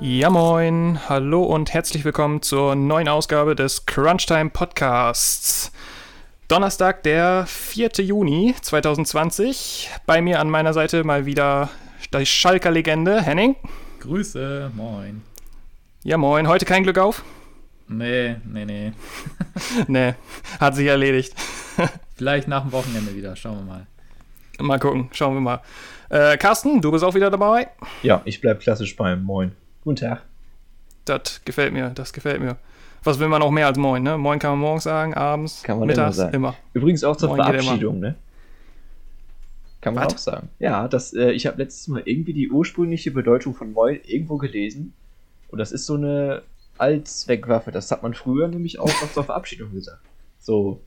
Ja moin, hallo und herzlich willkommen zur neuen Ausgabe des Crunchtime Podcasts. Donnerstag, der 4. Juni 2020. Bei mir an meiner Seite mal wieder die Schalker Legende, Henning. Grüße, moin. Ja moin, heute kein Glück auf? Nee, nee, nee. nee, hat sich erledigt. Vielleicht nach dem Wochenende wieder, schauen wir mal. Mal gucken, schauen wir mal. Äh, Carsten, du bist auch wieder dabei? Ja, ich bleib klassisch beim Moin. Guten Tag. Das gefällt mir, das gefällt mir. Was will man auch mehr als Moin, ne? Moin kann man morgens sagen, abends, kann man mittags, immer, sagen. immer. Übrigens auch zur Moin Verabschiedung, ne? Kann man Was? auch sagen. Ja, das, äh, ich habe letztes Mal irgendwie die ursprüngliche Bedeutung von Moin irgendwo gelesen. Und das ist so eine Allzweckwaffe. Das hat man früher nämlich auch noch zur Verabschiedung gesagt. So,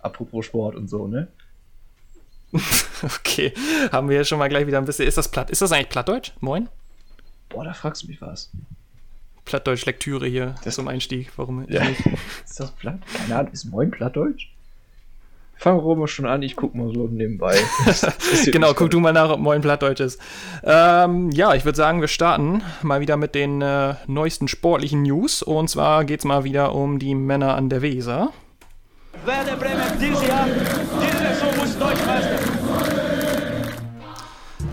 apropos Sport und so, ne? okay, haben wir schon mal gleich wieder ein bisschen. Ist das platt? Ist das eigentlich Plattdeutsch? Moin? Boah, da fragst du mich was. Plattdeutsch-Lektüre hier das zum Einstieg. Warum ja. nicht? Ist das platt? Keine Ahnung, ist Moin Plattdeutsch? Fangen wir mal schon an, ich guck mal so nebenbei. genau, guck du mal nach, ob Moin Plattdeutsch ist. Ähm, ja, ich würde sagen, wir starten mal wieder mit den äh, neuesten sportlichen News. Und zwar geht es mal wieder um die Männer an der Weser. Werder Bremen dieses Jahr, diese Saison muss Deutschmeister.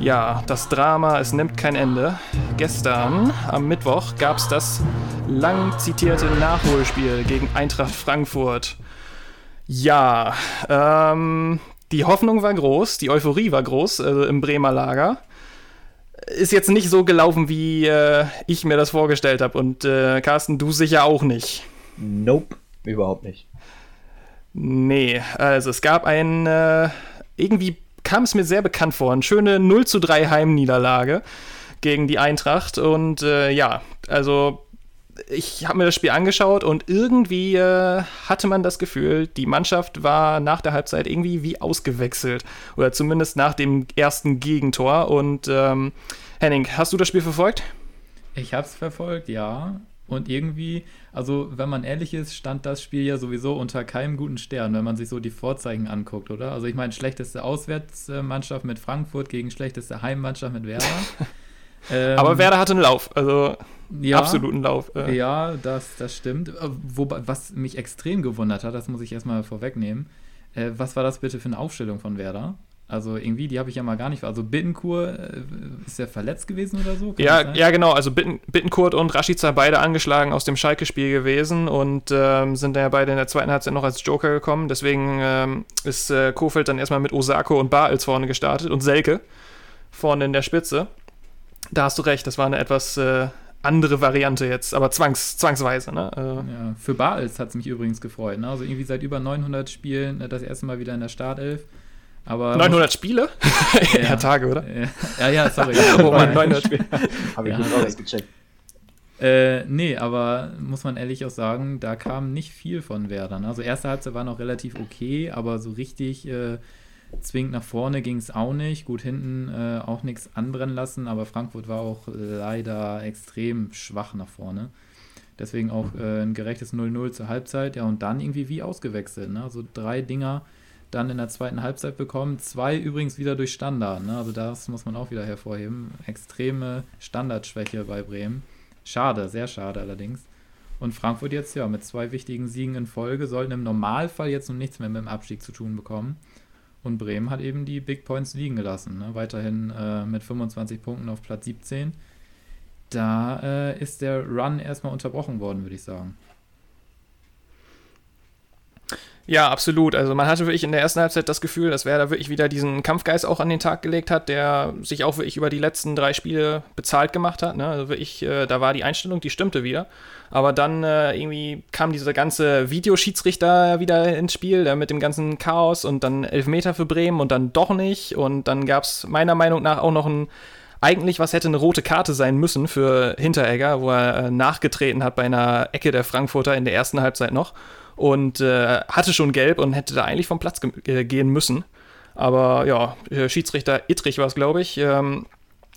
Ja, das Drama, es nimmt kein Ende. Gestern, am Mittwoch, gab es das lang zitierte Nachholspiel gegen Eintracht Frankfurt. Ja, ähm, die Hoffnung war groß, die Euphorie war groß also im Bremer Lager. Ist jetzt nicht so gelaufen, wie äh, ich mir das vorgestellt habe. Und äh, Carsten, du sicher auch nicht. Nope, überhaupt nicht. Nee, also es gab ein äh, irgendwie kam es mir sehr bekannt vor. Eine schöne 0 zu 3 Heimniederlage gegen die Eintracht. Und äh, ja, also ich habe mir das Spiel angeschaut und irgendwie äh, hatte man das Gefühl, die Mannschaft war nach der Halbzeit irgendwie wie ausgewechselt. Oder zumindest nach dem ersten Gegentor. Und ähm, Henning, hast du das Spiel verfolgt? Ich habe es verfolgt, ja. Und irgendwie, also wenn man ehrlich ist, stand das Spiel ja sowieso unter keinem guten Stern, wenn man sich so die Vorzeichen anguckt, oder? Also ich meine, schlechteste Auswärtsmannschaft mit Frankfurt gegen schlechteste Heimmannschaft mit Werder. ähm, Aber Werder hatte einen Lauf, also ja, absoluten Lauf. Äh. Ja, das, das stimmt. Wobei, was mich extrem gewundert hat, das muss ich erstmal vorwegnehmen, äh, was war das bitte für eine Aufstellung von Werder? Also irgendwie, die habe ich ja mal gar nicht. Also Bittenkur äh, ist ja verletzt gewesen oder so? ja, ja, genau. Also Bitten, Bittenkurt und Rashica beide angeschlagen aus dem Schalke-Spiel gewesen und ähm, sind dann ja beide in der zweiten Halbzeit noch als Joker gekommen. Deswegen ähm, ist äh, Kofeld dann erstmal mit Osako und Bartels vorne gestartet und Selke vorne in der Spitze. Da hast du recht, das war eine etwas äh, andere Variante jetzt, aber zwangs, zwangsweise. Ne? Äh, ja, für Bartels hat es mich übrigens gefreut. Ne? Also irgendwie seit über 900 Spielen das erste Mal wieder in der Startelf. Aber 900 Spiele? ja. ja, Tage, oder? Ja, ja, sorry. oh Mann, 900 Spiele. Habe ich ja. auch erst gecheckt. Äh, nee, aber muss man ehrlich auch sagen, da kam nicht viel von Werder. Also erste Halbzeit war noch relativ okay, aber so richtig äh, zwingend nach vorne ging es auch nicht. Gut, hinten äh, auch nichts anbrennen lassen, aber Frankfurt war auch leider extrem schwach nach vorne. Deswegen auch äh, ein gerechtes 0-0 zur Halbzeit. Ja, und dann irgendwie wie ausgewechselt. Ne? Also drei Dinger dann in der zweiten Halbzeit bekommen. Zwei übrigens wieder durch Standard. Ne? Also das muss man auch wieder hervorheben. Extreme Standardschwäche bei Bremen. Schade, sehr schade allerdings. Und Frankfurt jetzt ja mit zwei wichtigen Siegen in Folge sollten im Normalfall jetzt noch nichts mehr mit dem Abstieg zu tun bekommen. Und Bremen hat eben die Big Points liegen gelassen. Ne? Weiterhin äh, mit 25 Punkten auf Platz 17. Da äh, ist der Run erstmal unterbrochen worden, würde ich sagen. Ja, absolut. Also man hatte wirklich in der ersten Halbzeit das Gefühl, dass Werder wirklich wieder diesen Kampfgeist auch an den Tag gelegt hat, der sich auch wirklich über die letzten drei Spiele bezahlt gemacht hat. Ne? Also wirklich, äh, da war die Einstellung, die stimmte wieder. Aber dann äh, irgendwie kam dieser ganze Videoschiedsrichter wieder ins Spiel, der mit dem ganzen Chaos und dann Elfmeter für Bremen und dann doch nicht. Und dann gab es meiner Meinung nach auch noch ein eigentlich, was hätte eine rote Karte sein müssen für Hinteregger, wo er äh, nachgetreten hat bei einer Ecke der Frankfurter in der ersten Halbzeit noch und äh, hatte schon gelb und hätte da eigentlich vom Platz ge gehen müssen. Aber ja, Schiedsrichter Ittrich war es, glaube ich, ähm,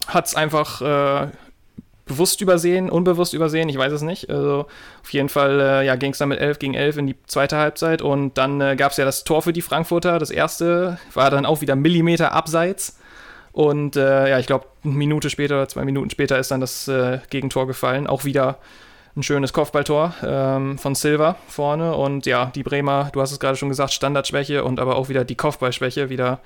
hat es einfach äh, bewusst übersehen, unbewusst übersehen, ich weiß es nicht. Also auf jeden Fall äh, ja, ging es dann mit 11 gegen 11 in die zweite Halbzeit und dann äh, gab es ja das Tor für die Frankfurter. Das erste war dann auch wieder Millimeter abseits. Und äh, ja, ich glaube, eine Minute später oder zwei Minuten später ist dann das äh, Gegentor gefallen. Auch wieder ein schönes Kopfballtor ähm, von Silva vorne. Und ja, die Bremer, du hast es gerade schon gesagt, Standardschwäche und aber auch wieder die Kopfballschwäche wieder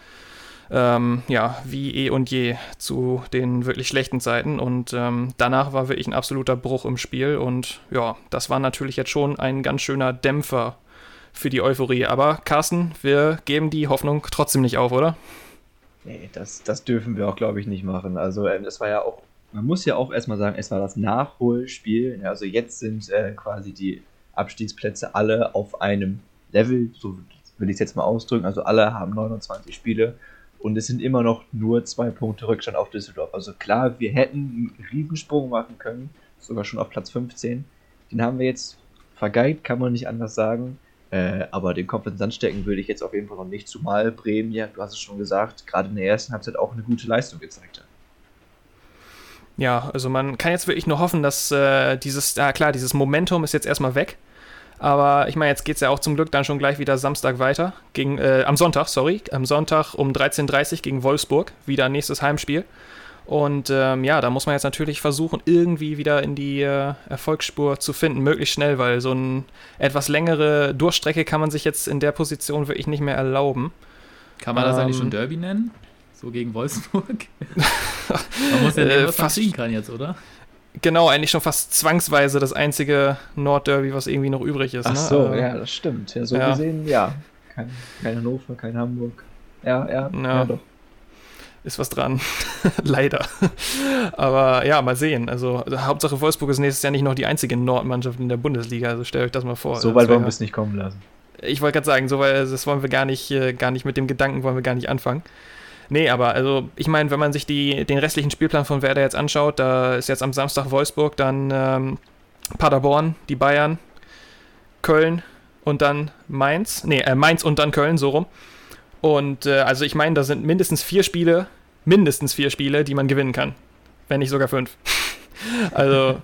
ähm, ja, wie eh und je zu den wirklich schlechten Zeiten. Und ähm, danach war wirklich ein absoluter Bruch im Spiel. Und ja, das war natürlich jetzt schon ein ganz schöner Dämpfer für die Euphorie. Aber Carsten, wir geben die Hoffnung trotzdem nicht auf, oder? Nee, das, das dürfen wir auch, glaube ich, nicht machen. Also, ähm, das war ja auch, man muss ja auch erstmal sagen, es war das Nachholspiel. Also, jetzt sind äh, quasi die Abstiegsplätze alle auf einem Level, so will ich es jetzt mal ausdrücken. Also, alle haben 29 Spiele und es sind immer noch nur zwei Punkte Rückstand auf Düsseldorf. Also, klar, wir hätten einen Riesensprung machen können, sogar schon auf Platz 15. Den haben wir jetzt vergeigt, kann man nicht anders sagen. Äh, aber den Kopf in den Sand stecken würde ich jetzt auf jeden Fall noch nicht, zumal Bremen ja, du hast es schon gesagt, gerade in der ersten Halbzeit auch eine gute Leistung gezeigt hat. Ja, also man kann jetzt wirklich nur hoffen, dass äh, dieses, ja klar, dieses Momentum ist jetzt erstmal weg. Aber ich meine, jetzt geht es ja auch zum Glück dann schon gleich wieder Samstag weiter. Gegen, äh, am Sonntag, sorry. Am Sonntag um 13.30 Uhr gegen Wolfsburg. Wieder nächstes Heimspiel. Und ähm, ja, da muss man jetzt natürlich versuchen, irgendwie wieder in die äh, Erfolgsspur zu finden, möglichst schnell, weil so eine etwas längere Durchstrecke kann man sich jetzt in der Position wirklich nicht mehr erlauben. Kann man das ähm, eigentlich schon Derby nennen? So gegen Wolfsburg? man muss ja nehmen, äh, was man ziehen kann jetzt, oder? Genau, eigentlich schon fast zwangsweise das einzige Nordderby, was irgendwie noch übrig ist. Ach ne? so, ja, das stimmt. Ja, so ja. gesehen, ja. Kein, kein Hannover, kein Hamburg. Ja, ja, ja, ja doch ist was dran. Leider. Aber ja, mal sehen. Also, also, Hauptsache Wolfsburg ist nächstes Jahr nicht noch die einzige Nordmannschaft in der Bundesliga. Also stellt euch das mal vor. So weit wollen wir es nicht kommen lassen. Ich wollte gerade sagen, so weit, das wollen wir gar nicht, äh, gar nicht mit dem Gedanken wollen wir gar nicht anfangen. Nee, aber also ich meine, wenn man sich die, den restlichen Spielplan von Werder jetzt anschaut, da ist jetzt am Samstag Wolfsburg, dann ähm, Paderborn, die Bayern, Köln und dann Mainz. Nee, äh, Mainz und dann Köln, so rum. Und äh, also ich meine, da sind mindestens vier Spiele, mindestens vier Spiele, die man gewinnen kann. Wenn nicht sogar fünf. also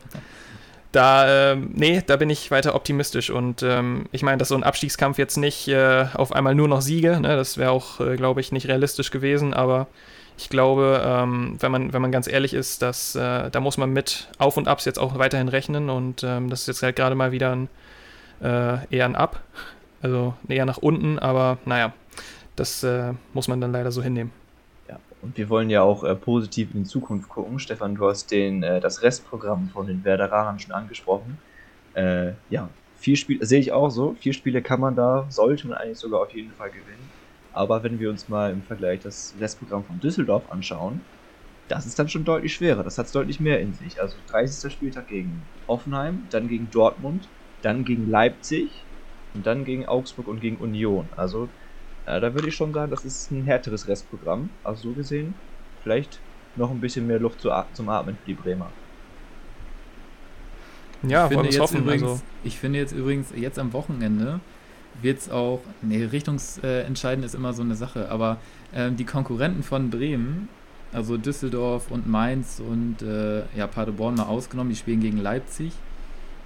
da, äh, nee, da bin ich weiter optimistisch. Und ähm, ich meine, dass so ein Abstiegskampf jetzt nicht äh, auf einmal nur noch Siege, ne, das wäre auch, äh, glaube ich, nicht realistisch gewesen, aber ich glaube, ähm, wenn, man, wenn man ganz ehrlich ist, dass, äh, da muss man mit Auf und Abs jetzt auch weiterhin rechnen und ähm, das ist jetzt halt gerade mal wieder ein, äh, eher ein Ab, also eher nach unten, aber naja, das äh, muss man dann leider so hinnehmen. Und wir wollen ja auch äh, positiv in die Zukunft gucken. Stefan, du hast den, äh, das Restprogramm von den Werderanern schon angesprochen. Äh, ja, vier Spiele, sehe ich auch so, vier Spiele kann man da, sollte man eigentlich sogar auf jeden Fall gewinnen. Aber wenn wir uns mal im Vergleich das Restprogramm von Düsseldorf anschauen, das ist dann schon deutlich schwerer. Das hat deutlich mehr in sich. Also 30. Spieltag gegen Offenheim, dann gegen Dortmund, dann gegen Leipzig und dann gegen Augsburg und gegen Union. Also ja, da würde ich schon sagen, das ist ein härteres Restprogramm. Also so gesehen, vielleicht noch ein bisschen mehr Luft zum Atmen für die Bremer. Ja, ich finde, jetzt hoffen, übrigens, also. ich finde jetzt übrigens, jetzt am Wochenende wird es auch, nee, richtungsentscheidend ist immer so eine Sache, aber äh, die Konkurrenten von Bremen, also Düsseldorf und Mainz und äh, ja, Paderborn mal ausgenommen, die spielen gegen Leipzig.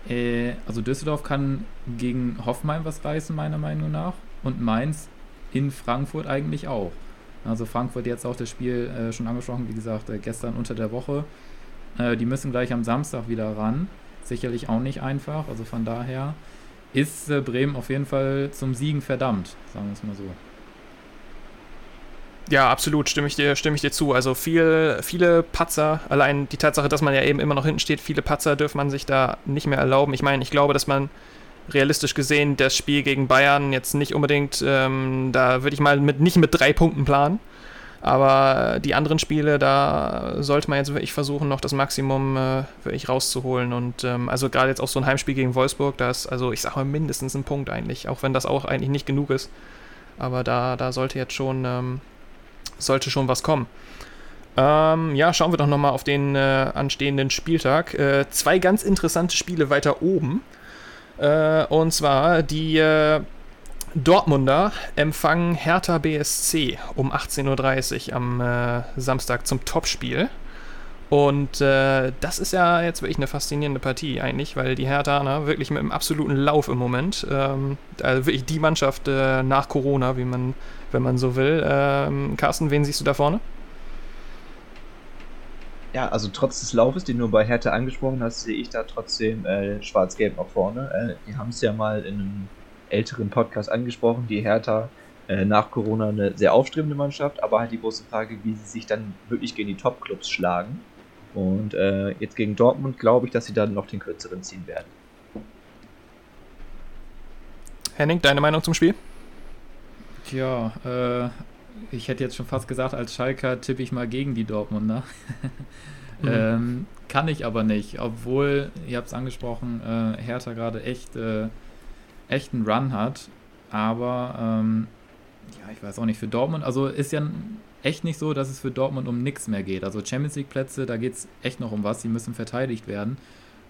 Äh, also Düsseldorf kann gegen Hoffenheim was reißen, meiner Meinung nach. Und Mainz in Frankfurt eigentlich auch. Also Frankfurt jetzt auch das Spiel äh, schon angesprochen, wie gesagt, äh, gestern unter der Woche. Äh, die müssen gleich am Samstag wieder ran. Sicherlich auch nicht einfach. Also von daher ist äh, Bremen auf jeden Fall zum Siegen verdammt, sagen wir es mal so. Ja, absolut, stimme ich dir, stimme ich dir zu. Also viel, viele Patzer, allein die Tatsache, dass man ja eben immer noch hinten steht, viele Patzer dürfen man sich da nicht mehr erlauben. Ich meine, ich glaube, dass man realistisch gesehen das Spiel gegen Bayern jetzt nicht unbedingt, ähm, da würde ich mal mit, nicht mit drei Punkten planen. Aber die anderen Spiele, da sollte man jetzt wirklich versuchen, noch das Maximum äh, wirklich rauszuholen. Und ähm, also gerade jetzt auch so ein Heimspiel gegen Wolfsburg, da ist, also ich sage mal, mindestens ein Punkt eigentlich, auch wenn das auch eigentlich nicht genug ist. Aber da, da sollte jetzt schon, ähm, sollte schon was kommen. Ähm, ja, schauen wir doch nochmal auf den äh, anstehenden Spieltag. Äh, zwei ganz interessante Spiele weiter oben. Äh, und zwar die äh, Dortmunder empfangen Hertha BSC um 18.30 Uhr am äh, Samstag zum Topspiel. Und äh, das ist ja jetzt wirklich eine faszinierende Partie eigentlich, weil die Hertha ne, wirklich mit einem absoluten Lauf im Moment, ähm, also wirklich die Mannschaft äh, nach Corona, wie man, wenn man so will. Ähm, Carsten, wen siehst du da vorne? Ja, also trotz des Laufes, den du bei Hertha angesprochen hast, sehe ich da trotzdem äh, schwarz-gelb nach vorne. Äh, wir haben es ja mal in einem älteren Podcast angesprochen, die Hertha äh, nach Corona eine sehr aufstrebende Mannschaft, aber halt die große Frage, wie sie sich dann wirklich gegen die Top-Clubs schlagen. Und äh, jetzt gegen Dortmund glaube ich, dass sie dann noch den kürzeren ziehen werden. Henning, deine Meinung zum Spiel? Tja, äh, ich hätte jetzt schon fast gesagt, als Schalker tippe ich mal gegen die Dortmunder. mhm. ähm, kann ich aber nicht, obwohl, ihr habt es angesprochen, äh, Hertha gerade echt, äh, echt einen Run hat. Aber ähm, ja, ich weiß auch nicht, für Dortmund, also ist ja echt nicht so, dass es für Dortmund um nichts mehr geht. Also Champions League Plätze, da geht es echt noch um was, die müssen verteidigt werden.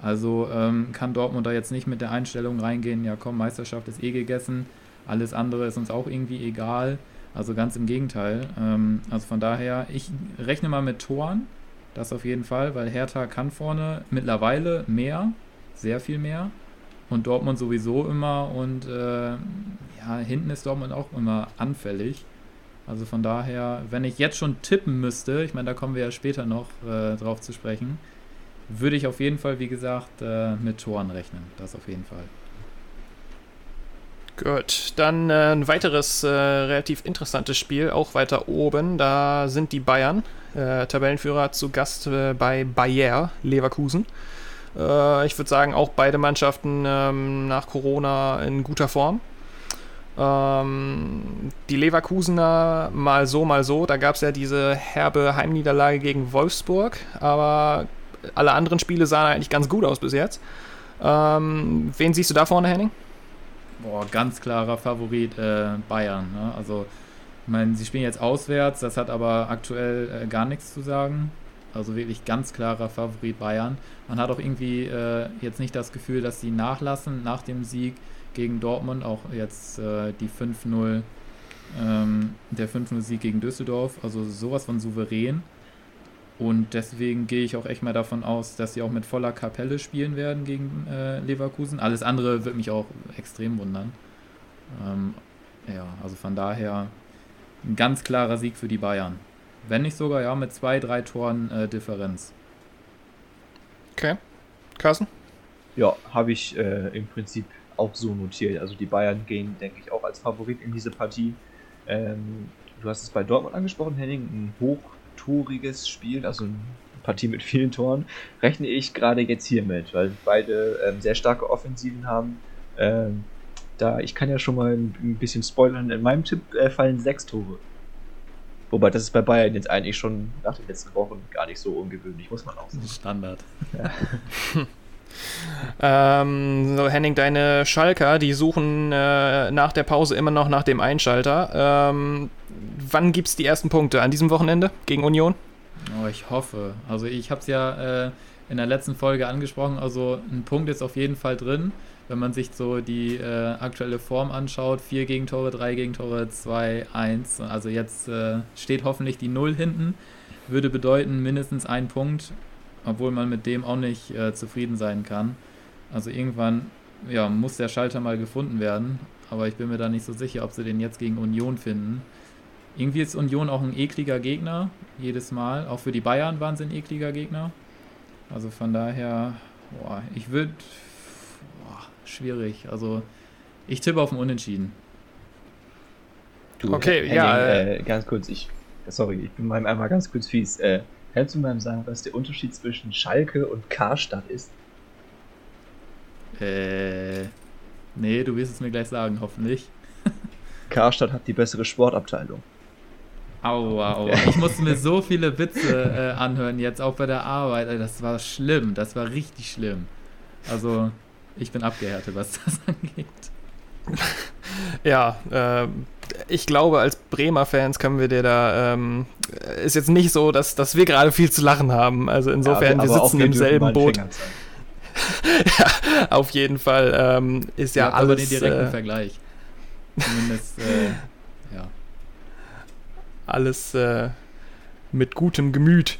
Also ähm, kann Dortmund da jetzt nicht mit der Einstellung reingehen, ja komm, Meisterschaft ist eh gegessen, alles andere ist uns auch irgendwie egal. Also ganz im Gegenteil. Ähm, also von daher, ich rechne mal mit Toren, das auf jeden Fall, weil Hertha kann vorne mittlerweile mehr, sehr viel mehr. Und Dortmund sowieso immer und äh, ja, hinten ist Dortmund auch immer anfällig. Also von daher, wenn ich jetzt schon tippen müsste, ich meine, da kommen wir ja später noch äh, drauf zu sprechen, würde ich auf jeden Fall, wie gesagt, äh, mit Toren rechnen. Das auf jeden Fall. Gut, dann äh, ein weiteres äh, relativ interessantes Spiel, auch weiter oben. Da sind die Bayern, äh, Tabellenführer, zu Gast äh, bei Bayer Leverkusen. Äh, ich würde sagen, auch beide Mannschaften ähm, nach Corona in guter Form. Ähm, die Leverkusener mal so, mal so. Da gab es ja diese herbe Heimniederlage gegen Wolfsburg, aber alle anderen Spiele sahen eigentlich ganz gut aus bis jetzt. Ähm, wen siehst du da vorne, Henning? Boah, ganz klarer Favorit äh, Bayern. Ne? Also, ich meine, sie spielen jetzt auswärts, das hat aber aktuell äh, gar nichts zu sagen. Also wirklich ganz klarer Favorit Bayern. Man hat auch irgendwie äh, jetzt nicht das Gefühl, dass sie nachlassen nach dem Sieg gegen Dortmund, auch jetzt äh, die 5-0, ähm, der 5-0-Sieg gegen Düsseldorf. Also sowas von souverän. Und deswegen gehe ich auch echt mal davon aus, dass sie auch mit voller Kapelle spielen werden gegen äh, Leverkusen. Alles andere wird mich auch extrem wundern. Ähm, ja, also von daher ein ganz klarer Sieg für die Bayern. Wenn nicht sogar, ja, mit zwei, drei Toren äh, Differenz. Okay. Carsten? Ja, habe ich äh, im Prinzip auch so notiert. Also die Bayern gehen, denke ich, auch als Favorit in diese Partie. Ähm, du hast es bei Dortmund angesprochen, Henning, ein hoch toriges Spiel, also eine Partie mit vielen Toren, rechne ich gerade jetzt hier mit, weil beide ähm, sehr starke Offensiven haben. Ähm, da, ich kann ja schon mal ein bisschen spoilern, in meinem Tipp äh, fallen sechs Tore. Wobei das ist bei Bayern jetzt eigentlich schon nach den letzten Wochen gar nicht so ungewöhnlich, muss man auch sagen. Standard. Ja. ähm, so, Henning, deine Schalker, die suchen äh, nach der Pause immer noch nach dem Einschalter. Ähm, wann gibt es die ersten Punkte? An diesem Wochenende gegen Union? Oh, ich hoffe. Also ich habe es ja äh, in der letzten Folge angesprochen. Also ein Punkt ist auf jeden Fall drin, wenn man sich so die äh, aktuelle Form anschaut. Vier Gegentore, drei Gegentore, zwei, eins. Also jetzt äh, steht hoffentlich die Null hinten. Würde bedeuten mindestens ein Punkt, obwohl man mit dem auch nicht äh, zufrieden sein kann. Also irgendwann ja, muss der Schalter mal gefunden werden. Aber ich bin mir da nicht so sicher, ob sie den jetzt gegen Union finden. Irgendwie ist Union auch ein ekliger Gegner, jedes Mal. Auch für die Bayern waren sie ein ekliger Gegner. Also von daher, boah, ich würde. Schwierig. Also ich tippe auf ein Unentschieden. Du, okay, Henning, ja. Äh, ganz kurz, ich. Sorry, ich bin mal einmal ganz kurz fies. Äh, kannst du mal sagen, was der Unterschied zwischen Schalke und Karstadt ist? Äh. Nee, du wirst es mir gleich sagen, hoffentlich. Karstadt hat die bessere Sportabteilung. Aua, aua. Ich musste mir so viele Witze äh, anhören jetzt, auch bei der Arbeit. Das war schlimm, das war richtig schlimm. Also, ich bin abgehärtet, was das angeht. Ja, äh, ich glaube, als Bremer Fans können wir dir da. Ähm, ist jetzt nicht so, dass, dass wir gerade viel zu lachen haben. Also insofern, ja, wir sitzen im selben Boot. ja, auf jeden Fall ähm, ist ja, ja alles. Aber den direkten äh, Vergleich. Zumindest, äh, ja alles äh, mit gutem Gemüt.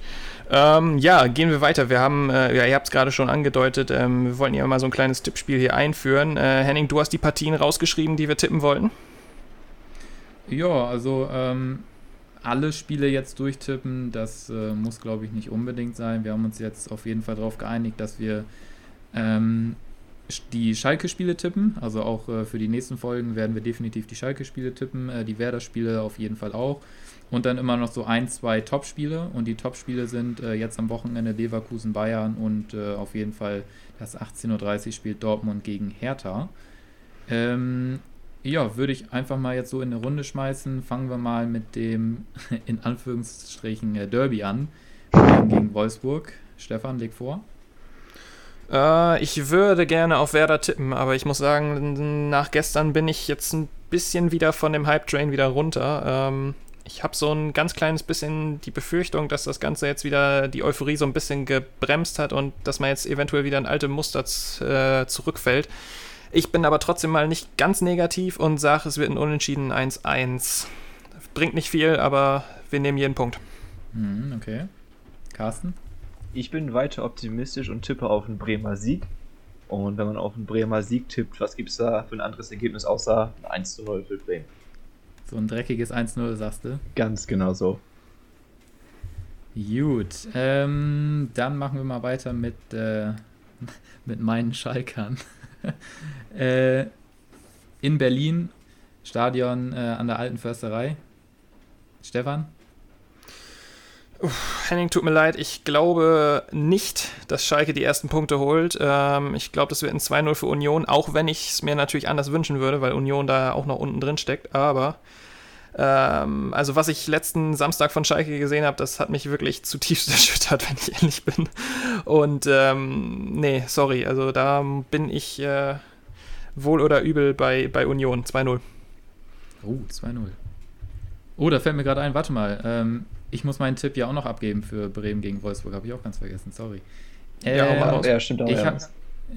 Ähm, ja, gehen wir weiter. Wir haben, äh, ja, ihr habt es gerade schon angedeutet, ähm, wir wollten ja mal so ein kleines Tippspiel hier einführen. Äh, Henning, du hast die Partien rausgeschrieben, die wir tippen wollten. Ja, also ähm, alle Spiele jetzt durchtippen, das äh, muss, glaube ich, nicht unbedingt sein. Wir haben uns jetzt auf jeden Fall darauf geeinigt, dass wir ähm, die Schalke-Spiele tippen. Also auch äh, für die nächsten Folgen werden wir definitiv die Schalke-Spiele tippen, äh, die Werder-Spiele auf jeden Fall auch. Und dann immer noch so ein, zwei Top-Spiele. Und die Top-Spiele sind äh, jetzt am Wochenende Leverkusen, Bayern und äh, auf jeden Fall das 18.30 Uhr spielt Dortmund gegen Hertha. Ähm, ja, würde ich einfach mal jetzt so in eine Runde schmeißen. Fangen wir mal mit dem in Anführungsstrichen äh, Derby an gegen Wolfsburg. Stefan, leg vor. Äh, ich würde gerne auf Werder tippen, aber ich muss sagen, nach gestern bin ich jetzt ein bisschen wieder von dem Hype-Train wieder runter. Ähm, ich habe so ein ganz kleines bisschen die Befürchtung, dass das Ganze jetzt wieder die Euphorie so ein bisschen gebremst hat und dass man jetzt eventuell wieder in alte Muster äh, zurückfällt. Ich bin aber trotzdem mal nicht ganz negativ und sage, es wird ein Unentschieden 1-1. Bringt nicht viel, aber wir nehmen jeden Punkt. Hm, okay. Carsten? Ich bin weiter optimistisch und tippe auf einen Bremer Sieg. Und wenn man auf einen Bremer Sieg tippt, was gibt es da für ein anderes Ergebnis außer ein 1 0 für Bremen? So ein dreckiges 1-0, sagst du? Ganz genau so. Gut, ähm, dann machen wir mal weiter mit, äh, mit meinen Schalkern. äh, in Berlin, Stadion äh, an der Alten Försterei. Stefan? Uff, Henning, tut mir leid, ich glaube nicht, dass Schalke die ersten Punkte holt. Ähm, ich glaube, das wird ein 2-0 für Union, auch wenn ich es mir natürlich anders wünschen würde, weil Union da auch noch unten drin steckt. Aber ähm, also was ich letzten Samstag von Schalke gesehen habe, das hat mich wirklich zutiefst erschüttert, wenn ich ehrlich bin. Und ähm, nee, sorry, also da bin ich äh, wohl oder übel bei, bei Union 2-0. Oh, 2-0. Oh, da fällt mir gerade ein, warte mal. Ähm, ich muss meinen Tipp ja auch noch abgeben für Bremen gegen Wolfsburg, habe ich auch ganz vergessen, sorry. Ähm, ja, ja, stimmt auch. Ich hab,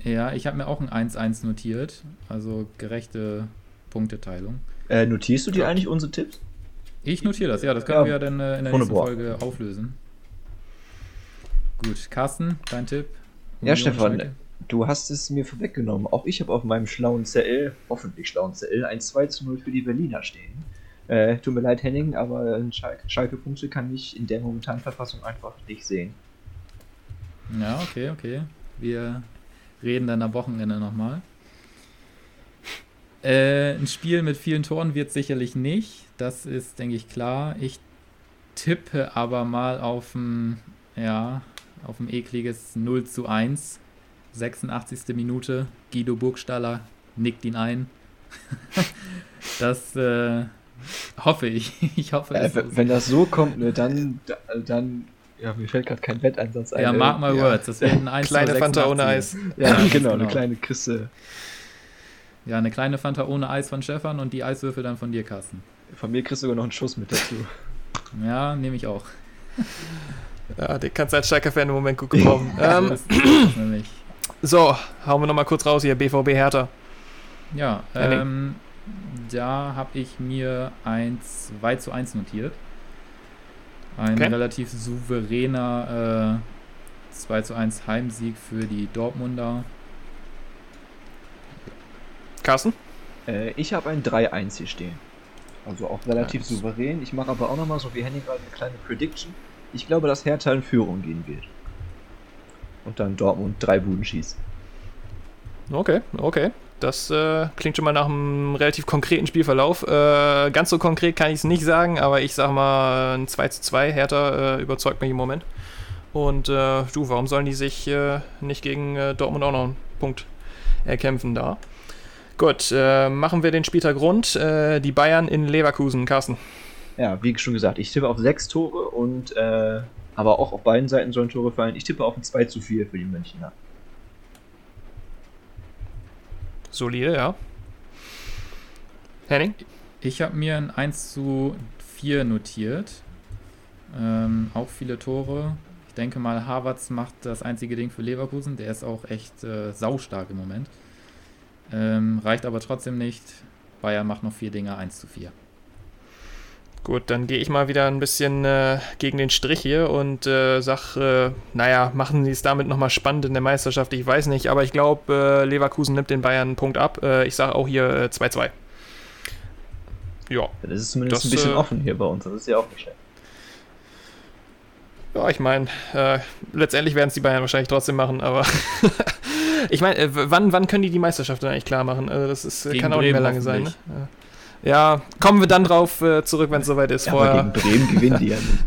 ja, ich habe mir auch ein 1-1 notiert, also gerechte Punkteteilung. Äh, notierst du dir eigentlich unsere Tipps? Ich notiere das, ja, das können ja, wir ja dann äh, in der nächsten Folge auflösen. Gut, Carsten, dein Tipp? Ja, Stefan, Schalke? du hast es mir vorweggenommen. Auch ich habe auf meinem schlauen CL, hoffentlich schlauen CL, ein 2 zu 0 für die Berliner stehen. Äh, tut mir leid, Henning, aber Schalke-Punkte kann ich in der momentanen Verfassung einfach nicht sehen. Ja, okay, okay. Wir reden dann am Wochenende nochmal. Äh, ein Spiel mit vielen Toren wird sicherlich nicht. Das ist, denke ich, klar. Ich tippe aber mal auf ein, ja, auf ein ekliges 0 zu 1. 86. Minute. Guido Burgstaller nickt ihn ein. das äh, Hoffe ich. Ich hoffe äh, Wenn das so kommt, ne, dann, dann, ja, mir fällt gerade kein Wetteinsatz ein. Ja, mark my ja. words, das wäre ein 1 Kleine Fanta ohne Eis. Ja, genau, genau, eine kleine Kiste. Ja, eine kleine Fanta ohne Eis von Stefan und die Eiswürfel dann von dir, Carsten. Von mir kriegst du sogar noch einen Schuss mit dazu. Ja, nehme ich auch. Ja, den kannst du als Schalke-Fan im Moment gut gebrauchen. ähm, so, hauen wir nochmal kurz raus hier, BVB Hertha. Ja, ähm, da habe ich mir ein 2 zu 1 notiert. Ein okay. relativ souveräner äh, 2 zu 1 Heimsieg für die Dortmunder. Carsten? Äh, ich habe ein 3-1 hier stehen. Also auch relativ ja, souverän. Ich mache aber auch nochmal so wie Henning gerade eine kleine Prediction. Ich glaube, dass Hertha in Führung gehen wird. Und dann Dortmund drei Buden schießt. Okay, okay. Das äh, klingt schon mal nach einem relativ konkreten Spielverlauf. Äh, ganz so konkret kann ich es nicht sagen, aber ich sag mal, ein 2 zu 2 Hertha äh, überzeugt mich im Moment. Und äh, du, warum sollen die sich äh, nicht gegen äh, Dortmund auch noch einen Punkt erkämpfen da? Gut, machen wir den Spieltag rund. die Bayern in Leverkusen, Carsten. Ja, wie schon gesagt, ich tippe auf sechs Tore und aber auch auf beiden Seiten sollen Tore fallen. Ich tippe auf ein 2 zu 4 für die Münchner. Solide, ja. Henning? Ich habe mir ein 1 zu 4 notiert. Ähm, auch viele Tore. Ich denke mal, Havertz macht das einzige Ding für Leverkusen. Der ist auch echt äh, saustark im Moment. Ähm, reicht aber trotzdem nicht. Bayern macht noch vier Dinge, 1 zu 4. Gut, dann gehe ich mal wieder ein bisschen äh, gegen den Strich hier und äh, sag, äh, naja, machen sie es damit nochmal spannend in der Meisterschaft, ich weiß nicht, aber ich glaube, äh, Leverkusen nimmt den Bayern einen Punkt ab. Äh, ich sage auch hier 2-2. Äh, Ja. Dann ist es zumindest Das, ein bisschen äh, offen hier bei uns. Das ist ja auch nicht schlecht. Ja, ich meine, äh, letztendlich werden es die Bayern wahrscheinlich trotzdem machen, aber ich meine, äh, wann, wann können die die Meisterschaft denn eigentlich klar machen? Also das ist, Gegen kann auch nicht mehr Bremen lange sein. Ne? Ja. ja, kommen wir dann drauf äh, zurück, wenn es soweit ist. Ja, aber Vorher. gegen Bremen gewinnen die ja nicht.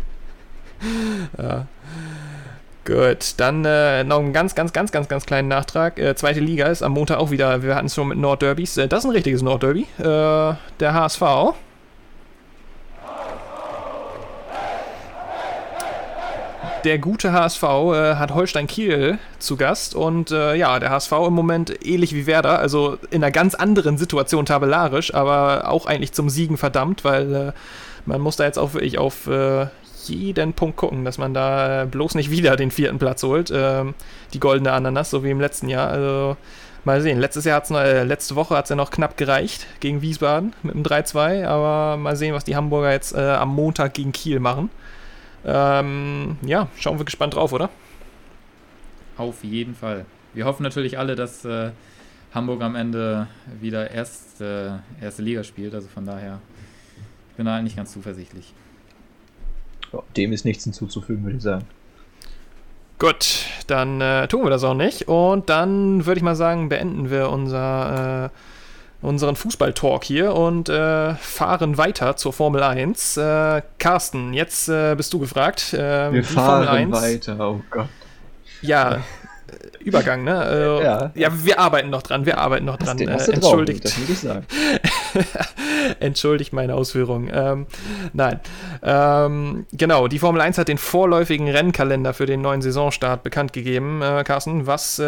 Ja. Gut, dann äh, noch einen ganz, ganz, ganz, ganz, ganz kleinen Nachtrag. Äh, zweite Liga ist am Montag auch wieder, wir hatten es schon mit Nordderbys. Äh, das ist ein richtiges Nordderby. Äh, der HSV. Der gute HSV äh, hat Holstein Kiel zu Gast und äh, ja, der HSV im Moment ähnlich wie Werder, also in einer ganz anderen Situation tabellarisch, aber auch eigentlich zum Siegen verdammt, weil äh, man muss da jetzt auch wirklich auf äh, jeden Punkt gucken, dass man da bloß nicht wieder den vierten Platz holt. Ähm, die goldene Ananas, so wie im letzten Jahr. Also mal sehen. Letztes Jahr hat's noch, äh, letzte Woche hat es ja noch knapp gereicht gegen Wiesbaden mit einem 3-2, aber mal sehen, was die Hamburger jetzt äh, am Montag gegen Kiel machen. Ähm, ja, schauen wir gespannt drauf, oder? Auf jeden Fall. Wir hoffen natürlich alle, dass äh, Hamburg am Ende wieder erst, äh, erste Liga spielt. Also von daher, ich bin da eigentlich ganz zuversichtlich. Ja, dem ist nichts hinzuzufügen, würde ich sagen. Gut, dann äh, tun wir das auch nicht. Und dann würde ich mal sagen, beenden wir unser, äh, unseren Fußball-Talk hier und äh, fahren weiter zur Formel 1. Äh, Carsten, jetzt äh, bist du gefragt. Äh, Wir fahren weiter, oh Gott. Ja, äh, Übergang, ne? Äh, Ja. ja, wir arbeiten noch dran, wir arbeiten noch dran. den, Äh, du drauf, entschuldigt. das ich sagen. Entschuldigt meine Ausführungen. Ähm, nein. Ähm, genau, die Formel 1 hat den vorläufigen Rennkalender für den neuen Saisonstart bekannt gegeben. Äh, Carsten, was.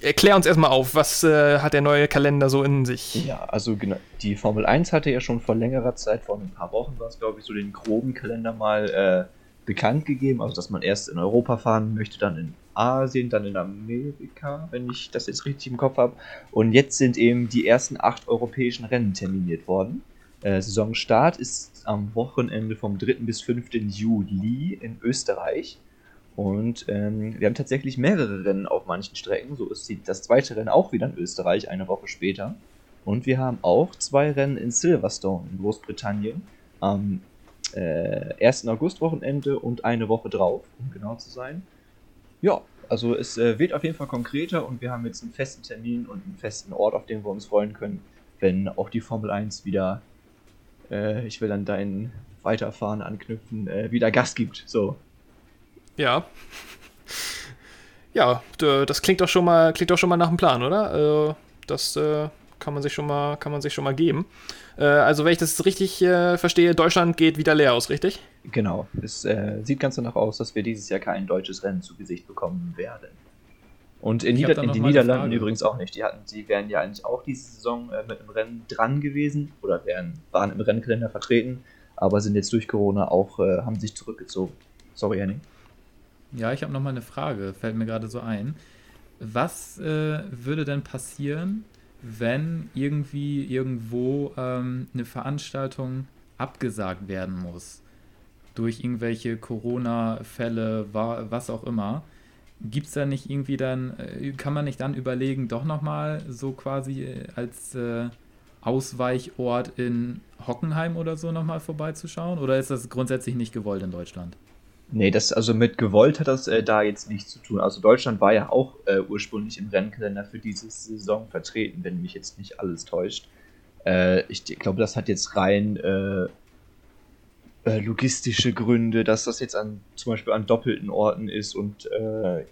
Erklär uns erstmal auf, was äh, hat der neue Kalender so in sich? Ja, also genau, die Formel 1 hatte ja schon vor längerer Zeit, vor ein paar Wochen war es, glaube ich, so den groben Kalender mal äh, bekannt gegeben. Also, dass man erst in Europa fahren möchte, dann in Asien, dann in Amerika, wenn ich das jetzt richtig im Kopf habe. Und jetzt sind eben die ersten acht europäischen Rennen terminiert worden. Äh, Saisonstart ist am Wochenende vom 3. bis 5. Juli in Österreich. Und ähm, wir haben tatsächlich mehrere Rennen auf manchen Strecken. So ist die, das zweite Rennen auch wieder in Österreich, eine Woche später. Und wir haben auch zwei Rennen in Silverstone in Großbritannien am äh, 1. August-Wochenende und eine Woche drauf, um genau zu sein. Ja, also es äh, wird auf jeden Fall konkreter und wir haben jetzt einen festen Termin und einen festen Ort, auf den wir uns freuen können, wenn auch die Formel 1 wieder, äh, ich will an dein Weiterfahren anknüpfen, äh, wieder Gas gibt. So, Ja. Ja, das klingt doch schon mal, klingt doch schon mal nach einem Plan, oder? Äh, das äh, kann man sich schon mal, kann man sich schon mal geben. Äh, also, wenn ich das richtig verstehe, Deutschland geht wieder leer aus, richtig? Genau, es äh, sieht ganz danach aus, dass wir dieses Jahr kein deutsches Rennen zu Gesicht bekommen werden. Und in, Nieder in eine Niederlanden übrigens auch nicht. Die hatten, die wären ja eigentlich auch diese Saison äh, mit einem Rennen dran gewesen oder wären, waren im Rennkalender vertreten, aber sind jetzt durch Corona auch, äh, haben sich zurückgezogen. Sorry, Henning. Ja, ich habe noch mal eine Frage, fällt mir gerade so ein. Was äh, würde denn passieren, wenn irgendwie irgendwo ähm, eine Veranstaltung abgesagt werden muss? Durch irgendwelche Corona-Fälle, wa- was auch immer. Gibt es da nicht irgendwie dann, äh, kann man nicht dann überlegen, doch nochmal so quasi äh, als äh, Ausweichort in Hockenheim oder so nochmal vorbeizuschauen? Oder ist das grundsätzlich nicht gewollt in Deutschland? Nee, das also mit gewollt hat das äh, da jetzt nichts zu tun. Also Deutschland war ja auch äh, ursprünglich im Rennkalender für diese Saison vertreten, wenn mich jetzt nicht alles täuscht. Äh, ich glaube, das hat jetzt rein äh, äh, logistische Gründe, dass das jetzt an zum Beispiel an doppelten Orten ist und äh,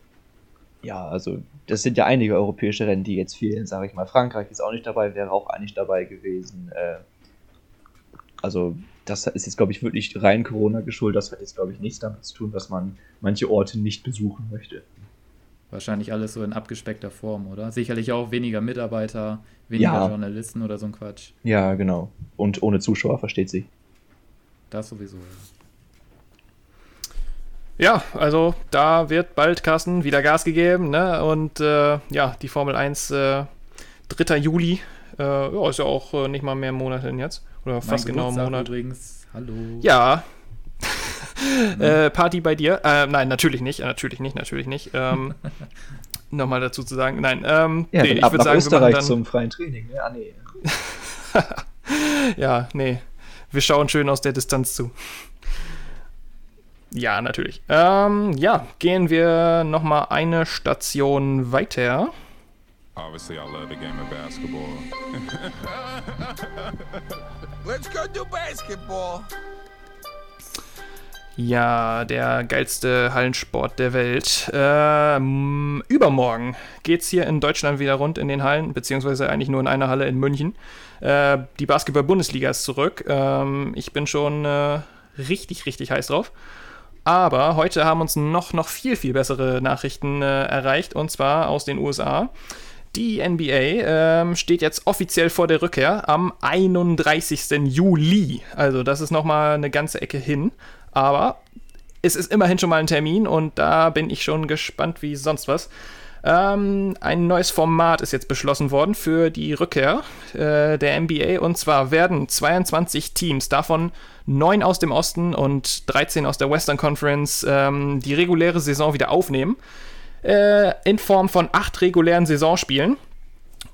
ja, also das sind ja einige europäische Rennen, die jetzt fehlen, sage ich mal. Frankreich ist auch nicht dabei, wäre auch eigentlich dabei gewesen. Also das ist jetzt, glaube ich, wirklich rein Corona geschuldet. Das hat jetzt, glaube ich, nichts damit zu tun, dass man manche Orte nicht besuchen möchte. Wahrscheinlich alles so in abgespeckter Form, oder? Sicherlich auch weniger Mitarbeiter, weniger Ja. Journalisten oder so ein Quatsch. Ja, genau. Und ohne Zuschauer, versteht sich. Das sowieso. Ja. Ja, also da wird bald, Carsten, wieder Gas gegeben, ne? Und äh, ja, die Formel 1, äh, 3. Juli, äh, ja, ist ja auch äh, nicht mal mehr ein Monat hin jetzt. Oder fast genau ein Geburtstag Monat. übrigens. Hallo. Ja. äh, Party bei dir? Äh, nein, natürlich nicht, äh, natürlich nicht, natürlich nicht. Ähm, Nochmal dazu zu sagen, nein, ähm, Ja, nee, ich würde sagen, wir machen Österreich dann, zum freien Training. Ah, nee. ja, nee. Wir schauen schön aus der Distanz zu. Ja, natürlich. Ähm, ja, gehen wir noch mal eine Station weiter. Obviously, I love the game of basketball. Let's go do basketball. Ja, der geilste Hallensport der Welt. Ähm, übermorgen geht's hier in Deutschland wieder rund in den Hallen, beziehungsweise eigentlich nur in einer Halle in München. Äh, die Basketball-Bundesliga ist zurück. Ähm, ich bin schon äh, richtig, richtig heiß drauf. Aber heute haben uns noch, noch viel, viel bessere Nachrichten äh, erreicht, und zwar aus den USA. Die NBA ähm, steht jetzt offiziell vor der Rückkehr am 31. Juli. Also das ist nochmal eine ganze Ecke hin. Aber es ist immerhin schon mal ein Termin und da bin ich schon gespannt wie sonst was. Ähm, ein neues Format ist jetzt beschlossen worden für die Rückkehr äh, der NBA. Und zwar werden 22 Teams, davon 9 aus dem Osten und 13 aus der Western Conference, ähm, die reguläre Saison wieder aufnehmen äh, in Form von acht regulären Saisonspielen.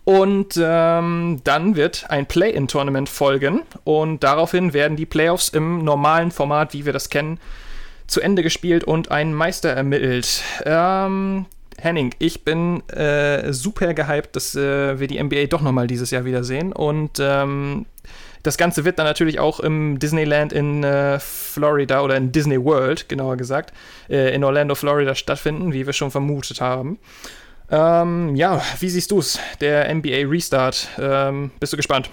Und ähm, dann wird ein Play-in-Tournament folgen und daraufhin werden die Playoffs im normalen Format, wie wir das kennen, zu Ende gespielt und ein Meister ermittelt. Ähm, Henning, ich bin äh, super gehypt, dass äh, wir die NBA doch nochmal dieses Jahr wiedersehen und ähm, das Ganze wird dann natürlich auch im Disneyland in äh, Florida oder in Disney World, genauer gesagt, äh, in Orlando, Florida stattfinden, wie wir schon vermutet haben. Ähm, ja, wie siehst du es? Der NBA Restart. Ähm, bist du gespannt?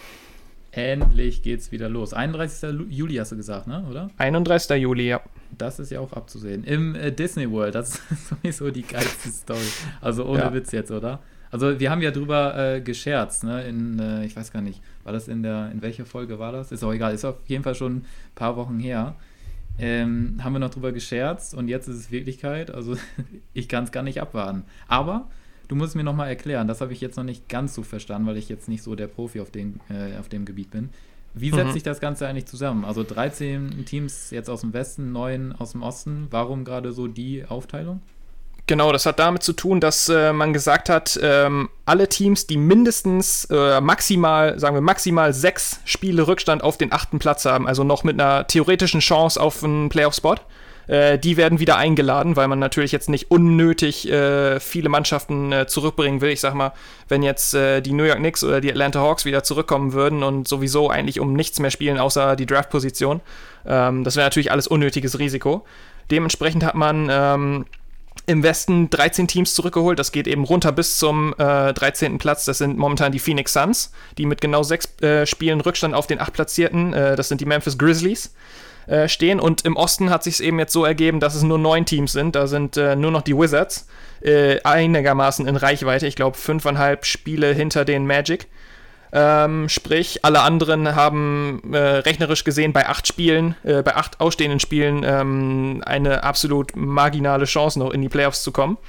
Endlich geht's wieder los. 31. Juli hast du gesagt, ne? Oder? 31. Juli, ja. Das ist ja auch abzusehen. Im äh, Disney World, das ist sowieso die geilste Story. Also ohne ja. Witz jetzt, oder? Also wir haben ja drüber äh, gescherzt, ne? In, äh, ich weiß gar nicht, war das in der, in welcher Folge war das? Ist auch egal, ist auf jeden Fall schon ein paar Wochen her. Ähm, haben wir noch drüber gescherzt und jetzt ist es Wirklichkeit. Also ich kann es gar nicht abwarten. Aber du musst mir nochmal erklären, das habe ich jetzt noch nicht ganz so verstanden, weil ich jetzt nicht so der Profi auf, den, äh, auf dem Gebiet bin. Wie setzt mhm. sich das Ganze eigentlich zusammen? Also 13 Teams jetzt aus dem Westen, 9 aus dem Osten. Warum gerade so die Aufteilung? Genau, das hat damit zu tun, dass äh, man gesagt hat, ähm, alle Teams, die mindestens äh, maximal, sagen wir maximal sechs Spiele Rückstand auf den achten Platz haben, also noch mit einer theoretischen Chance auf einen Playoff-Spot, äh, die werden wieder eingeladen, weil man natürlich jetzt nicht unnötig äh, viele Mannschaften äh, zurückbringen will. Ich sag mal, wenn jetzt äh, die New York Knicks oder die Atlanta Hawks wieder zurückkommen würden und sowieso eigentlich um nichts mehr spielen, außer die Draft-Position, ähm, das wäre natürlich alles unnötiges Risiko. Dementsprechend hat man ähm, im Westen 13 Teams zurückgeholt. Das geht eben runter bis zum äh, 13. Platz. Das sind momentan die Phoenix Suns, die mit genau sechs äh, Spielen Rückstand auf den acht Platzierten, äh, das sind die Memphis Grizzlies, äh, stehen. Und im Osten hat sich es eben jetzt so ergeben, dass es nur neun Teams sind. Da sind äh, nur noch die Wizards äh, einigermaßen in Reichweite. Ich glaube, fünfeinhalb Spiele hinter den Magic. Ähm, sprich, alle anderen haben äh, rechnerisch gesehen bei acht Spielen, äh, bei acht ausstehenden Spielen ähm, eine absolut marginale Chance, noch in die Playoffs zu kommen.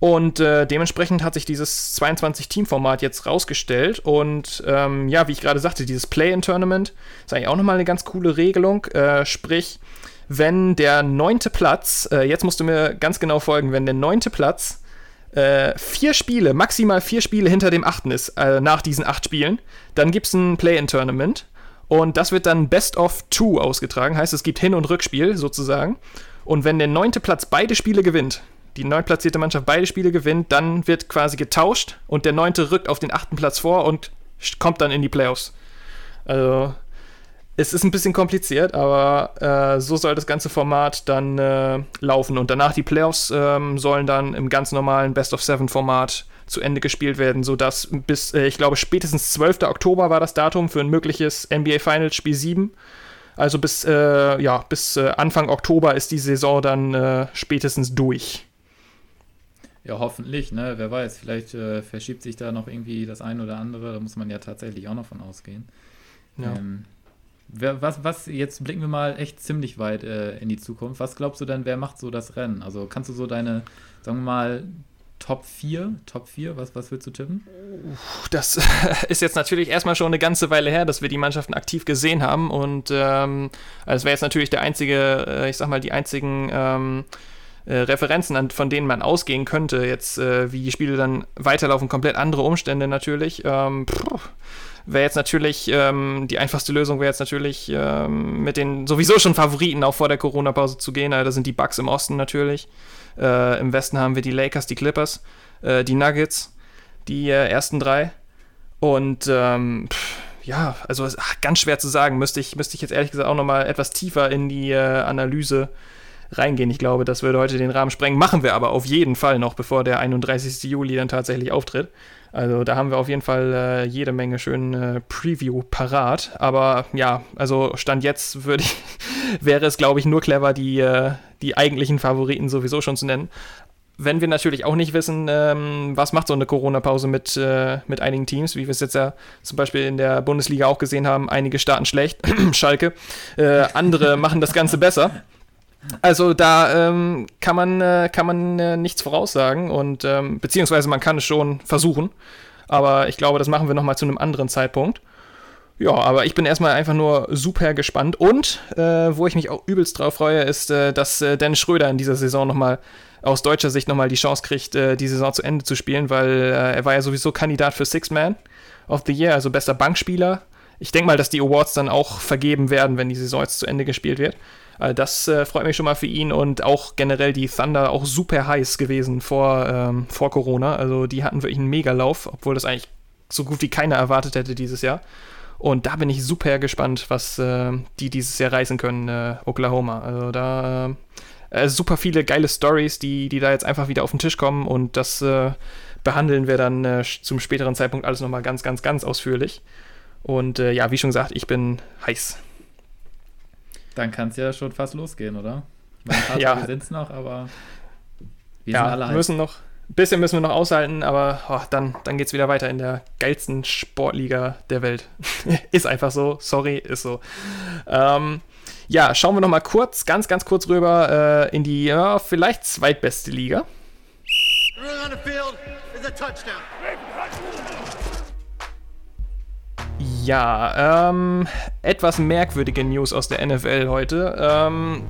Und äh, dementsprechend hat sich dieses 22-Team-Format jetzt rausgestellt. Und ähm, ja, wie ich gerade sagte, dieses Play-in-Tournament ist eigentlich auch nochmal eine ganz coole Regelung. Äh, sprich, wenn der neunte Platz, äh, jetzt musst du mir ganz genau folgen, wenn der neunte Platz äh, vier Spiele, maximal vier Spiele hinter dem achten ist, äh, nach diesen acht Spielen, dann gibt es ein Play-in-Tournament. Und das wird dann Best of Two ausgetragen. Heißt, es gibt Hin- und Rückspiel sozusagen. Und wenn der neunte Platz beide Spiele gewinnt, die neuntplatzierte Mannschaft beide Spiele gewinnt, dann wird quasi getauscht und der neunte rückt auf den achten Platz vor und kommt dann in die Playoffs. Also es ist ein bisschen kompliziert, aber äh, so soll das ganze Format dann äh, laufen. Und danach die Playoffs ähm, sollen dann im ganz normalen Best-of-Seven-Format zu Ende gespielt werden, sodass bis, äh, ich glaube, spätestens 12. Oktober war das Datum für ein mögliches NBA Finals Spiel 7. Also bis, äh, ja, bis äh, Anfang Oktober ist die Saison dann äh, spätestens durch. Ja, hoffentlich, ne? Wer weiß, vielleicht verschiebt sich da noch irgendwie das ein oder andere. Da muss man ja tatsächlich auch noch von ausgehen. Ja. Ähm, was, was, jetzt blicken wir mal echt ziemlich weit äh, in die Zukunft. Was glaubst du denn, wer macht so das Rennen? Also kannst du so deine, sagen wir mal, Top 4, Top 4, was, was willst du tippen? Das ist jetzt natürlich erstmal schon eine ganze Weile her, dass wir die Mannschaften aktiv gesehen haben. Und ähm, also es wäre jetzt natürlich der einzige, äh, ich sag mal, die einzigen ähm, äh, Referenzen, an, von denen man ausgehen könnte, jetzt äh, wie die Spiele dann weiterlaufen, komplett andere Umstände natürlich. Ähm, wäre jetzt natürlich, ähm, die einfachste Lösung wäre jetzt natürlich, ähm, mit den sowieso schon Favoriten auch vor der Corona-Pause zu gehen. Also, da sind die Bucks im Osten natürlich. Äh, Im Westen haben wir die Lakers, die Clippers, äh, die Nuggets, die äh, ersten drei. Und ähm, pff, ja, also ach, ganz schwer zu sagen. Müsste ich, müsste ich jetzt ehrlich gesagt auch nochmal etwas tiefer in die äh, Analyse reingehen. Ich glaube, das würde heute den Rahmen sprengen. Machen wir aber auf jeden Fall noch, bevor der 31. Juli dann tatsächlich auftritt. Also da haben wir auf jeden Fall äh, jede Menge schönen äh, Preview parat. Aber ja, also Stand jetzt würde ich, wäre es, glaube ich, nur clever, die, äh, die eigentlichen Favoriten sowieso schon zu nennen. Wenn wir natürlich auch nicht wissen, ähm, was macht so eine Corona-Pause mit, äh, mit einigen Teams, wie wir es jetzt ja zum Beispiel in der Bundesliga auch gesehen haben, einige starten schlecht, Schalke, äh, andere machen das Ganze besser. Also da ähm, kann man, äh, kann man äh, nichts voraussagen und ähm, beziehungsweise man kann es schon versuchen. Aber ich glaube, das machen wir nochmal zu einem anderen Zeitpunkt. Ja, aber ich bin erstmal einfach nur super gespannt. Und äh, wo ich mich auch übelst drauf freue, ist, äh, dass äh, Dennis Schröder in dieser Saison nochmal aus deutscher Sicht nochmal die Chance kriegt, äh, die Saison zu Ende zu spielen, weil er war ja sowieso Kandidat für Six Man of the Year, also bester Bankspieler. Ich denke mal, dass die Awards dann auch vergeben werden, wenn die Saison jetzt zu Ende gespielt wird. Also das äh, freut mich schon mal für ihn und auch generell die Thunder auch super heiß gewesen vor, ähm, vor Corona. Also die hatten wirklich einen Megalauf, obwohl das eigentlich so gut wie keiner erwartet hätte dieses Jahr. Und da bin ich super gespannt, was äh, die dieses Jahr reißen können, äh, Oklahoma. Also da äh, super viele geile Stories, die, die da jetzt einfach wieder auf den Tisch kommen und das äh, behandeln wir dann äh, zum späteren Zeitpunkt alles nochmal ganz, ganz, ganz ausführlich. Und ja, wie schon gesagt, ich bin heiß. Dann kann es ja schon fast losgehen, oder? Meine, ja. Wir sind es noch, aber wir ja, sind alle heiß. müssen noch ein bisschen müssen wir noch aushalten, aber oh, dann, dann geht es wieder weiter in der geilsten Sportliga der Welt. ist einfach so, sorry, ist so. Ähm, ja, schauen wir noch mal kurz, ganz, ganz kurz rüber äh, in die ja, vielleicht zweitbeste Liga. Ja, ähm, etwas merkwürdige News aus der NFL heute. Ähm,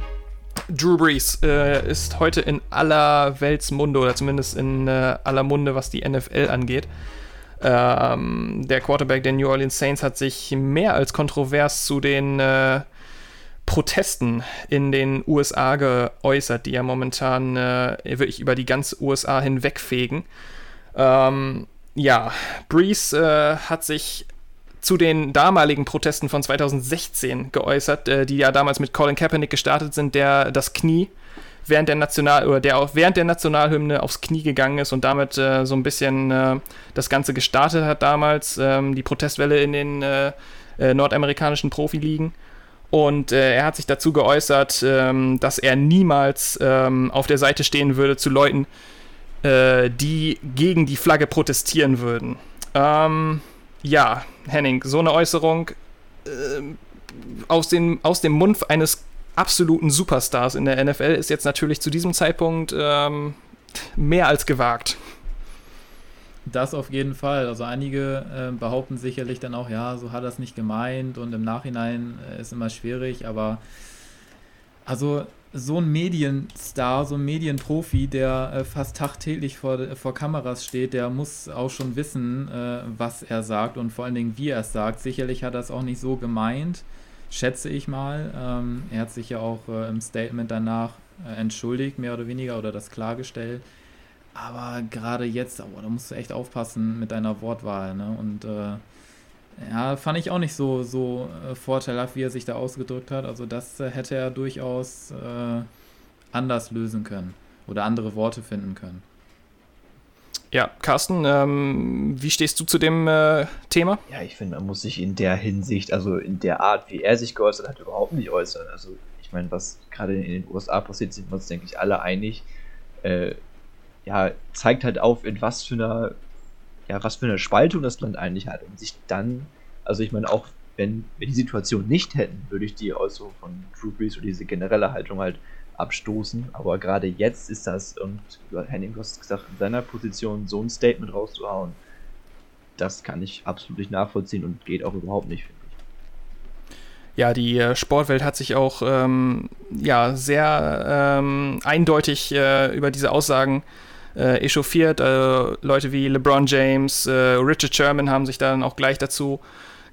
Drew Brees äh, ist heute in aller Weltsmunde oder zumindest in äh, aller Munde, was die NFL angeht. Ähm, der Quarterback der New Orleans Saints hat sich mehr als kontrovers zu den äh, Protesten in den USA geäußert, die ja momentan äh, wirklich über die ganze USA hinwegfegen. Ähm, ja, Brees äh, hat sich zu den damaligen Protesten von 2016 geäußert, äh, die ja damals mit Colin Kaepernick gestartet sind, der das Knie während der National oder der auch während der Nationalhymne aufs Knie gegangen ist und damit äh, so ein bisschen äh, das Ganze gestartet hat damals, ähm, die Protestwelle in den äh, äh, nordamerikanischen Profiligen. Und äh, er hat sich dazu geäußert, ähm, dass er niemals ähm, auf der Seite stehen würde zu Leuten, die gegen die Flagge protestieren würden. Ähm, ja, Henning, so eine Äußerung äh, aus, den, aus dem Mund eines absoluten Superstars in der NFL ist jetzt natürlich zu diesem Zeitpunkt ähm, mehr als gewagt. Das auf jeden Fall. Also einige äh, behaupten sicherlich dann auch, ja, so hat er es nicht gemeint und im Nachhinein äh, ist immer schwierig, aber also so ein Medienstar, so ein Medienprofi, der äh, fast tagtäglich vor, vor Kameras steht, der muss auch schon wissen, äh, was er sagt und vor allen Dingen, wie er es sagt. Sicherlich hat er es auch nicht so gemeint, schätze ich mal. Ähm, er hat sich ja auch äh, im Statement danach äh, entschuldigt, mehr oder weniger, oder das klargestellt. Aber gerade jetzt, oh, da musst du echt aufpassen mit deiner Wortwahl. Ne? Und äh, ja, fand ich auch nicht so, so äh, vorteilhaft, wie er sich da ausgedrückt hat. Also das äh, hätte er durchaus äh, anders lösen können oder andere Worte finden können. Ja, Carsten, ähm, wie stehst du zu dem äh, Thema? Ja, ich finde, man muss sich in der Hinsicht, also in der Art, wie er sich geäußert hat, überhaupt nicht äußern. Also ich meine, was gerade in den USA passiert, sind wir uns, denke ich, alle einig. Äh, ja, zeigt halt auf, in was für einer ja, was für eine Spaltung das Land eigentlich hat und sich dann, also ich meine, auch wenn wir die Situation nicht hätten, würde ich die Äußerung von Drew Brees oder diese generelle Haltung halt abstoßen. Aber gerade jetzt ist das, und Henning, du hast gesagt, in seiner Position so ein Statement rauszuhauen, das kann ich absolut nicht nachvollziehen und geht auch überhaupt nicht, finde ich. Ja, die äh, Sportwelt hat sich auch ähm, ja, sehr ähm, eindeutig äh, über diese Aussagen äh, echauffiert. Äh, Leute wie LeBron James, äh, Richard Sherman haben sich dann auch gleich dazu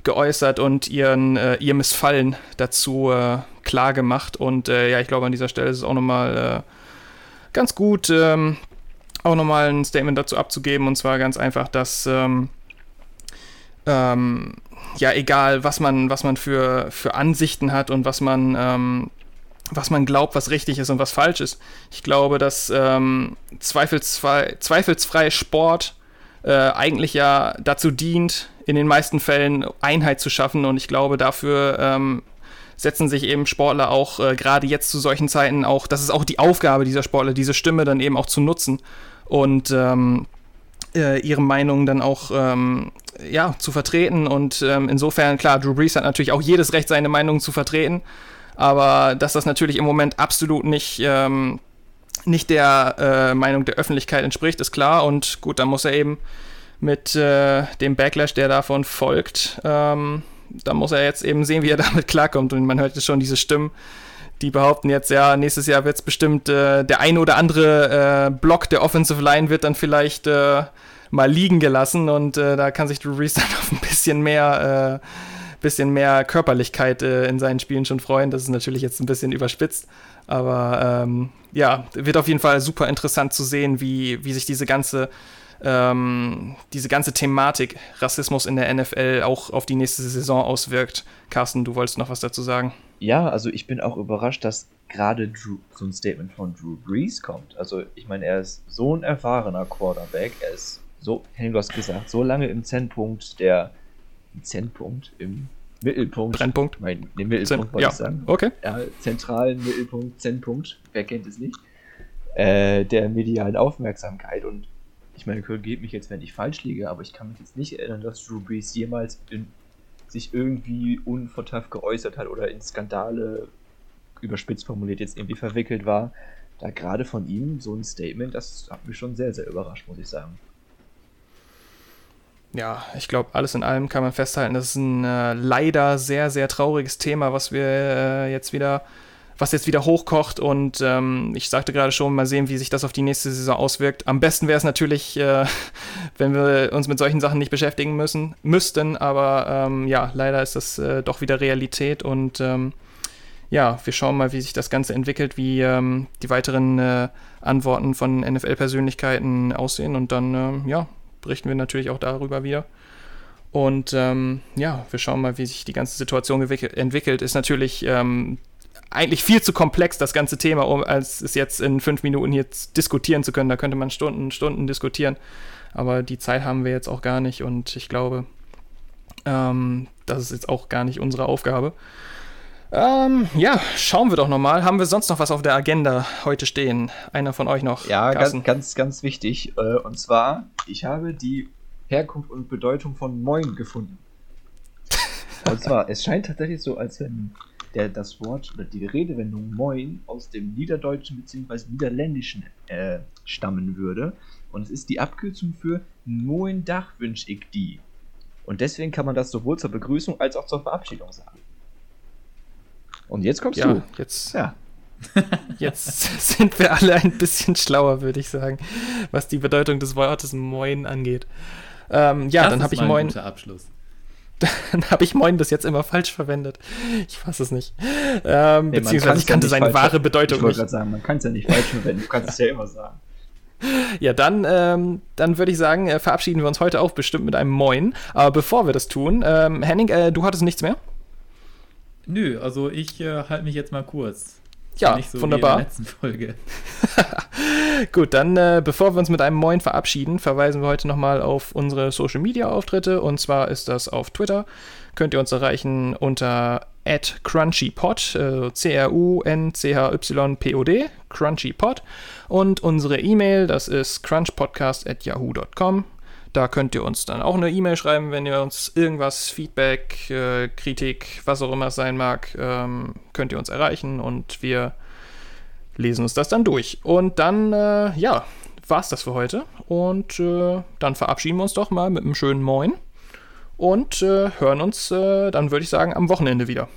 geäußert und ihren, äh, ihr Missfallen dazu äh, klar gemacht. Und äh, ja, ich glaube, an dieser Stelle ist es auch nochmal ganz gut, ähm, auch nochmal ein Statement dazu abzugeben. Und zwar ganz einfach, dass ähm, ähm, ja, egal, was man, was man für, für Ansichten hat und was man, ähm, was man glaubt, was richtig ist und was falsch ist. Ich glaube, dass ähm, zweifelsfrei, zweifelsfrei Sport äh, eigentlich ja dazu dient, in den meisten Fällen Einheit zu schaffen. Und ich glaube, dafür ähm, setzen sich eben Sportler auch äh, gerade jetzt zu solchen Zeiten auch, das ist auch die Aufgabe dieser Sportler, diese Stimme dann eben auch zu nutzen und ähm, äh, ihre Meinung dann auch ähm, ja, zu vertreten. Und ähm, insofern, klar, Drew Brees hat natürlich auch jedes Recht, seine Meinung zu vertreten. Aber dass das natürlich im Moment absolut nicht, ähm, nicht der äh, Meinung der Öffentlichkeit entspricht, ist klar. Und gut, dann muss er eben mit äh, dem Backlash, der davon folgt, ähm, da muss er jetzt eben sehen, wie er damit klarkommt. Und man hört jetzt schon diese Stimmen, die behaupten jetzt, ja, nächstes Jahr wird es bestimmt äh, der eine oder andere äh, Block der Offensive Line wird dann vielleicht äh, mal liegen gelassen und äh, da kann sich Drew Brees dann auf ein bisschen mehr, äh, bisschen mehr Körperlichkeit äh, in seinen Spielen schon freuen. Das ist natürlich jetzt ein bisschen überspitzt, aber ähm, ja, wird auf jeden Fall super interessant zu sehen, wie, wie sich diese ganze ähm, diese ganze Thematik Rassismus in der NFL auch auf die nächste Saison auswirkt. Carsten, du wolltest noch was dazu sagen? Ja, also ich bin auch überrascht, dass gerade Drew, so ein Statement von Drew Brees kommt. Also ich meine, er ist so ein erfahrener Quarterback, er ist so, Henning, du hast gesagt, so lange im Zentpunkt der Zentpunkt, im Mittelpunkt. Brennpunkt. Mein, den Mittelpunkt wollte ja. ich sagen. Okay. Ja, zentralen Mittelpunkt, Zentpunkt, wer kennt es nicht? Äh, der medialen Aufmerksamkeit und ich meine, korrigiert mich jetzt, wenn ich falsch liege, aber ich kann mich jetzt nicht erinnern, dass Drew Brees jemals in, sich irgendwie unvorteilhaft geäußert hat oder in Skandale überspitzt formuliert jetzt irgendwie verwickelt war. Da gerade von ihm so ein Statement, das hat mich schon sehr, sehr überrascht, muss ich sagen. Ja, ich glaube, alles in allem kann man festhalten, das ist ein äh, leider sehr, sehr trauriges Thema, was wir äh, jetzt wieder was jetzt wieder hochkocht. Und ähm, ich sagte gerade schon, mal sehen, wie sich das auf die nächste Saison auswirkt. Am besten wäre es natürlich, äh, wenn wir uns mit solchen Sachen nicht beschäftigen müssen, müssten. Aber ähm, ja, leider ist das äh, doch wieder Realität. Und ähm, ja, wir schauen mal, wie sich das Ganze entwickelt, wie ähm, die weiteren äh, Antworten von NFL-Persönlichkeiten aussehen. Und dann, ähm, ja, berichten wir natürlich auch darüber wieder. Und ähm, ja, wir schauen mal, wie sich die ganze Situation entwickelt. Ist natürlich ähm, eigentlich viel zu komplex, das ganze Thema, um als es jetzt in fünf Minuten hier diskutieren zu können. Da könnte man Stunden, Stunden diskutieren. Aber die Zeit haben wir jetzt auch gar nicht und ich glaube, ähm, das ist jetzt auch gar nicht unsere Aufgabe. Ähm, ja, schauen wir doch nochmal. Haben wir sonst noch was auf der Agenda heute stehen? Einer von euch noch? Ja, ganz, ganz, ganz wichtig. Äh, und zwar, ich habe die Herkunft und Bedeutung von Moin gefunden. Und zwar, es scheint tatsächlich so, als wenn der das Wort oder die Redewendung Moin aus dem Niederdeutschen bzw. Niederländischen äh, stammen würde. Und es ist die Abkürzung für Moin Dach wünsch ich die. Und deswegen kann man das sowohl zur Begrüßung als auch zur Verabschiedung sagen. Und jetzt kommst ja, du. Jetzt, ja. jetzt sind wir alle ein bisschen schlauer, würde ich sagen, was die Bedeutung des Wortes Moin angeht. Ähm, ja, das dann habe ich Moin. Guter Abschluss dann habe ich Moin bis jetzt immer falsch verwendet. Ich fasse es nicht. Ähm, nee, beziehungsweise ich kannte ja seine wahre Bedeutung ich nicht. Ich wollte gerade sagen, man kann es ja nicht falsch verwenden, du kannst es ja immer sagen. Ja, dann, ähm, dann würde ich sagen, äh, verabschieden wir uns heute auch bestimmt mit einem Moin. Aber bevor wir das tun, ähm, Henning, äh, du hattest nichts mehr? Nö, also ich äh, halte mich jetzt mal kurz. Ja, so wunderbar. in der letzten Folge. Gut, dann äh, bevor wir uns mit einem Moin verabschieden, verweisen wir heute nochmal auf unsere Social Media Auftritte. Und zwar ist das auf Twitter. Könnt ihr uns erreichen unter crunchypod, äh, C-R-U-N-C-H-Y-P-O-D, crunchypod. Und unsere E-Mail, das ist crunchpodcast.yahoo.com. Da könnt ihr uns dann auch eine E-Mail schreiben, wenn ihr uns irgendwas, Feedback, äh, Kritik, was auch immer es sein mag, ähm, könnt ihr uns erreichen und wir lesen uns das dann durch. Und dann, äh, ja, war's das für heute. Und äh, dann verabschieden wir uns doch mal mit einem schönen Moin und äh, hören uns äh, dann, würde ich sagen, am Wochenende wieder.